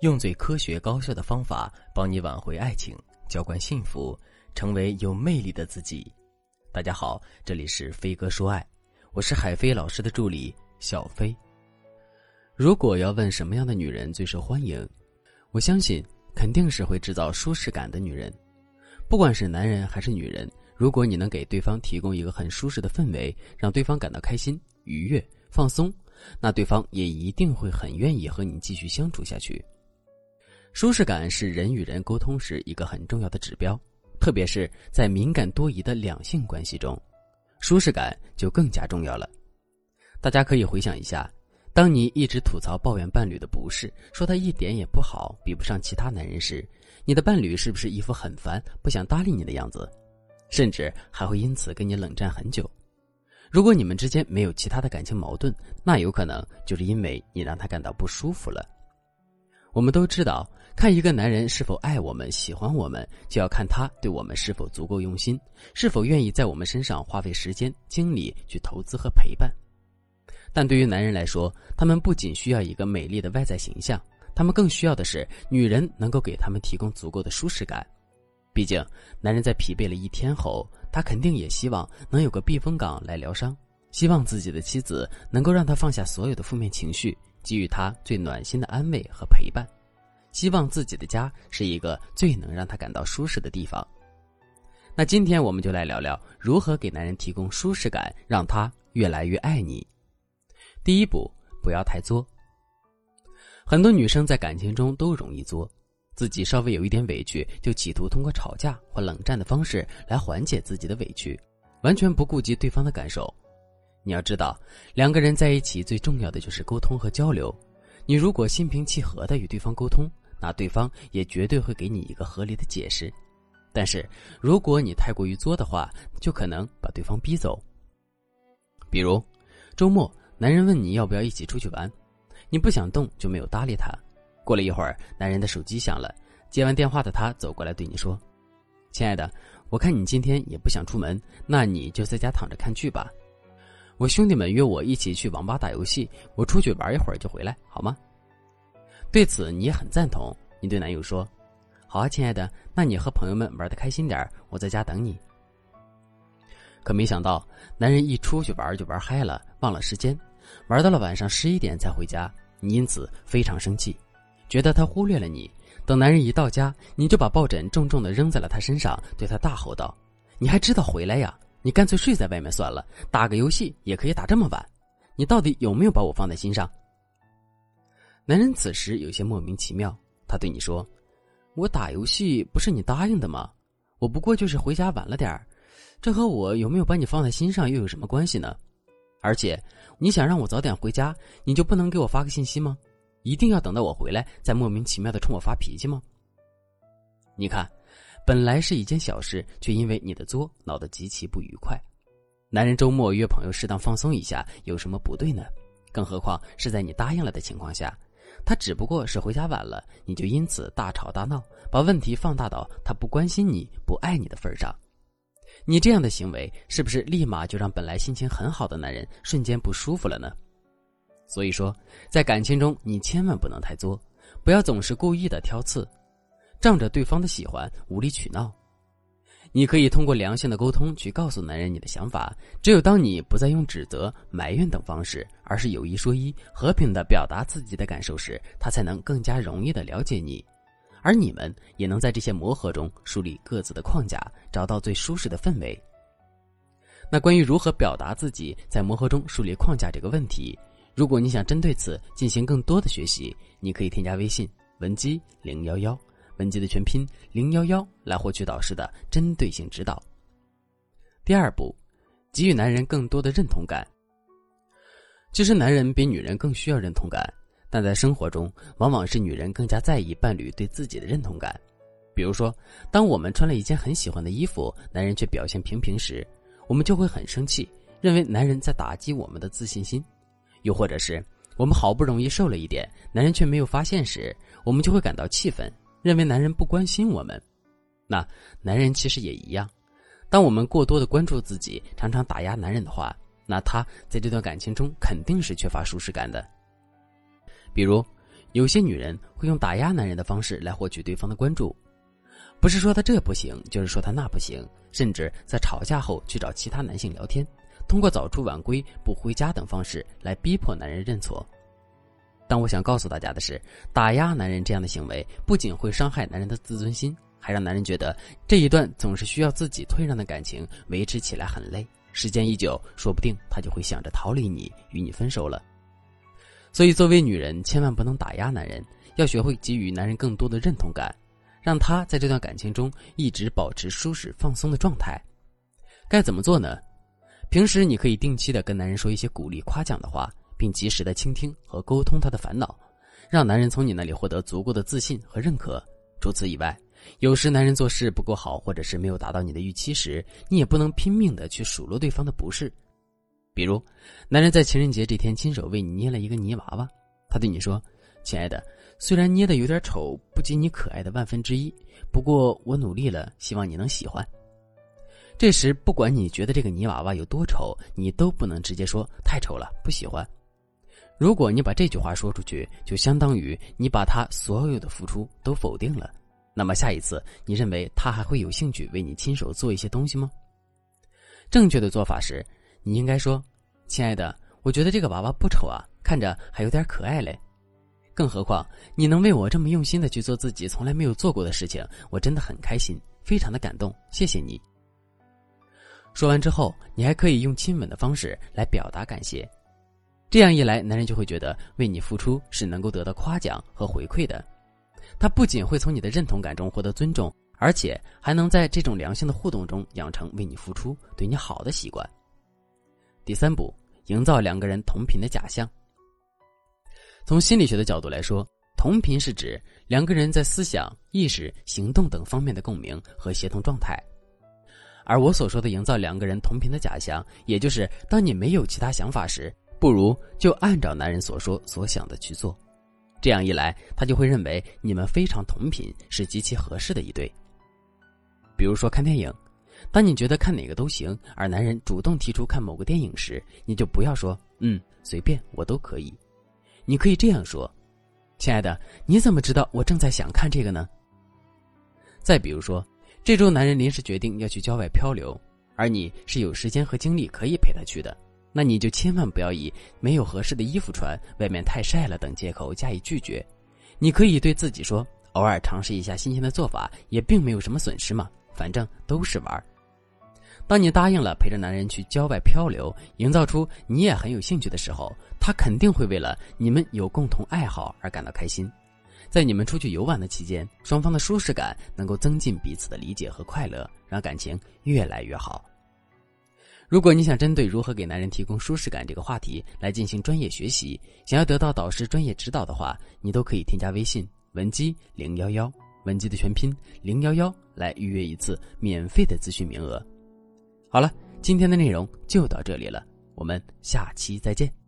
用最科学高效的方法帮你挽回爱情，浇灌幸福，成为有魅力的自己。大家好，这里是飞哥说爱，我是海飞老师的助理小飞。如果要问什么样的女人最受欢迎，我相信肯定是会制造舒适感的女人。不管是男人还是女人，如果你能给对方提供一个很舒适的氛围，让对方感到开心、愉悦、放松，那对方也一定会很愿意和你继续相处下去。舒适感是人与人沟通时一个很重要的指标，特别是在敏感多疑的两性关系中，舒适感就更加重要了。大家可以回想一下，当你一直吐槽抱怨伴侣的不是，说他一点也不好，比不上其他男人时，你的伴侣是不是一副很烦、不想搭理你的样子，甚至还会因此跟你冷战很久？如果你们之间没有其他的感情矛盾，那有可能就是因为你让他感到不舒服了。我们都知道。看一个男人是否爱我们、喜欢我们，就要看他对我们是否足够用心，是否愿意在我们身上花费时间、精力去投资和陪伴。但对于男人来说，他们不仅需要一个美丽的外在形象，他们更需要的是女人能够给他们提供足够的舒适感。毕竟，男人在疲惫了一天后，他肯定也希望能有个避风港来疗伤，希望自己的妻子能够让他放下所有的负面情绪，给予他最暖心的安慰和陪伴。希望自己的家是一个最能让他感到舒适的地方。那今天我们就来聊聊如何给男人提供舒适感，让他越来越爱你。第一步，不要太作。很多女生在感情中都容易作，自己稍微有一点委屈，就企图通过吵架或冷战的方式来缓解自己的委屈，完全不顾及对方的感受。你要知道，两个人在一起最重要的就是沟通和交流。你如果心平气和的与对方沟通，那对方也绝对会给你一个合理的解释。但是，如果你太过于作的话，就可能把对方逼走。比如，周末男人问你要不要一起出去玩，你不想动就没有搭理他。过了一会儿，男人的手机响了，接完电话的他走过来对你说：“亲爱的，我看你今天也不想出门，那你就在家躺着看剧吧。”我兄弟们约我一起去网吧打游戏，我出去玩一会儿就回来，好吗？对此你也很赞同，你对男友说：“好啊，亲爱的，那你和朋友们玩的开心点我在家等你。”可没想到，男人一出去玩就玩嗨了，忘了时间，玩到了晚上十一点才回家，你因此非常生气，觉得他忽略了你。等男人一到家，你就把抱枕重重的扔在了他身上，对他大吼道：“你还知道回来呀？”你干脆睡在外面算了，打个游戏也可以打这么晚。你到底有没有把我放在心上？男人此时有些莫名其妙，他对你说：“我打游戏不是你答应的吗？我不过就是回家晚了点儿，这和我有没有把你放在心上又有什么关系呢？而且你想让我早点回家，你就不能给我发个信息吗？一定要等到我回来再莫名其妙的冲我发脾气吗？你看。”本来是一件小事，却因为你的作闹得极其不愉快。男人周末约朋友适当放松一下，有什么不对呢？更何况是在你答应了的情况下，他只不过是回家晚了，你就因此大吵大闹，把问题放大到他不关心你、不爱你的份上。你这样的行为，是不是立马就让本来心情很好的男人瞬间不舒服了呢？所以说，在感情中，你千万不能太作，不要总是故意的挑刺。仗着对方的喜欢无理取闹，你可以通过良性的沟通去告诉男人你的想法。只有当你不再用指责、埋怨等方式，而是有一说一、和平的表达自己的感受时，他才能更加容易的了解你，而你们也能在这些磨合中树立各自的框架，找到最舒适的氛围。那关于如何表达自己在磨合中树立框架这个问题，如果你想针对此进行更多的学习，你可以添加微信文姬零幺幺。本集的全拼零幺幺来获取导师的针对性指导。第二步，给予男人更多的认同感。其实，男人比女人更需要认同感，但在生活中，往往是女人更加在意伴侣对自己的认同感。比如说，当我们穿了一件很喜欢的衣服，男人却表现平平时，我们就会很生气，认为男人在打击我们的自信心；又或者是我们好不容易瘦了一点，男人却没有发现时，我们就会感到气愤。认为男人不关心我们，那男人其实也一样。当我们过多的关注自己，常常打压男人的话，那他在这段感情中肯定是缺乏舒适感的。比如，有些女人会用打压男人的方式来获取对方的关注，不是说他这不行，就是说他那不行，甚至在吵架后去找其他男性聊天，通过早出晚归、不回家等方式来逼迫男人认错。但我想告诉大家的是，打压男人这样的行为不仅会伤害男人的自尊心，还让男人觉得这一段总是需要自己退让的感情维持起来很累，时间一久，说不定他就会想着逃离你，与你分手了。所以，作为女人，千万不能打压男人，要学会给予男人更多的认同感，让他在这段感情中一直保持舒适放松的状态。该怎么做呢？平时你可以定期的跟男人说一些鼓励、夸奖的话，并及时的倾听和沟通他的烦恼，让男人从你那里获得足够的自信和认可。除此以外，有时男人做事不够好，或者是没有达到你的预期时，你也不能拼命的去数落对方的不是。比如，男人在情人节这天亲手为你捏了一个泥娃娃，他对你说：“亲爱的，虽然捏的有点丑，不及你可爱的万分之一，不过我努力了，希望你能喜欢。”这时，不管你觉得这个泥娃娃有多丑，你都不能直接说太丑了，不喜欢。如果你把这句话说出去，就相当于你把他所有的付出都否定了。那么下一次，你认为他还会有兴趣为你亲手做一些东西吗？正确的做法是。你应该说：“亲爱的，我觉得这个娃娃不丑啊，看着还有点可爱嘞。更何况你能为我这么用心的去做自己从来没有做过的事情，我真的很开心，非常的感动，谢谢你。”说完之后，你还可以用亲吻的方式来表达感谢。这样一来，男人就会觉得为你付出是能够得到夸奖和回馈的。他不仅会从你的认同感中获得尊重，而且还能在这种良性的互动中养成为你付出、对你好的习惯。第三步，营造两个人同频的假象。从心理学的角度来说，同频是指两个人在思想、意识、行动等方面的共鸣和协同状态。而我所说的营造两个人同频的假象，也就是当你没有其他想法时，不如就按照男人所说所想的去做。这样一来，他就会认为你们非常同频，是极其合适的一对。比如说看电影。当你觉得看哪个都行，而男人主动提出看某个电影时，你就不要说“嗯，随便，我都可以”。你可以这样说：“亲爱的，你怎么知道我正在想看这个呢？”再比如说，这周男人临时决定要去郊外漂流，而你是有时间和精力可以陪他去的，那你就千万不要以没有合适的衣服穿、外面太晒了等借口加以拒绝。你可以对自己说：“偶尔尝试一下新鲜的做法，也并没有什么损失嘛。”反正都是玩当你答应了陪着男人去郊外漂流，营造出你也很有兴趣的时候，他肯定会为了你们有共同爱好而感到开心。在你们出去游玩的期间，双方的舒适感能够增进彼此的理解和快乐，让感情越来越好。如果你想针对如何给男人提供舒适感这个话题来进行专业学习，想要得到导师专业指导的话，你都可以添加微信文姬零幺幺。文姬的全拼零幺幺来预约一次免费的咨询名额。好了，今天的内容就到这里了，我们下期再见。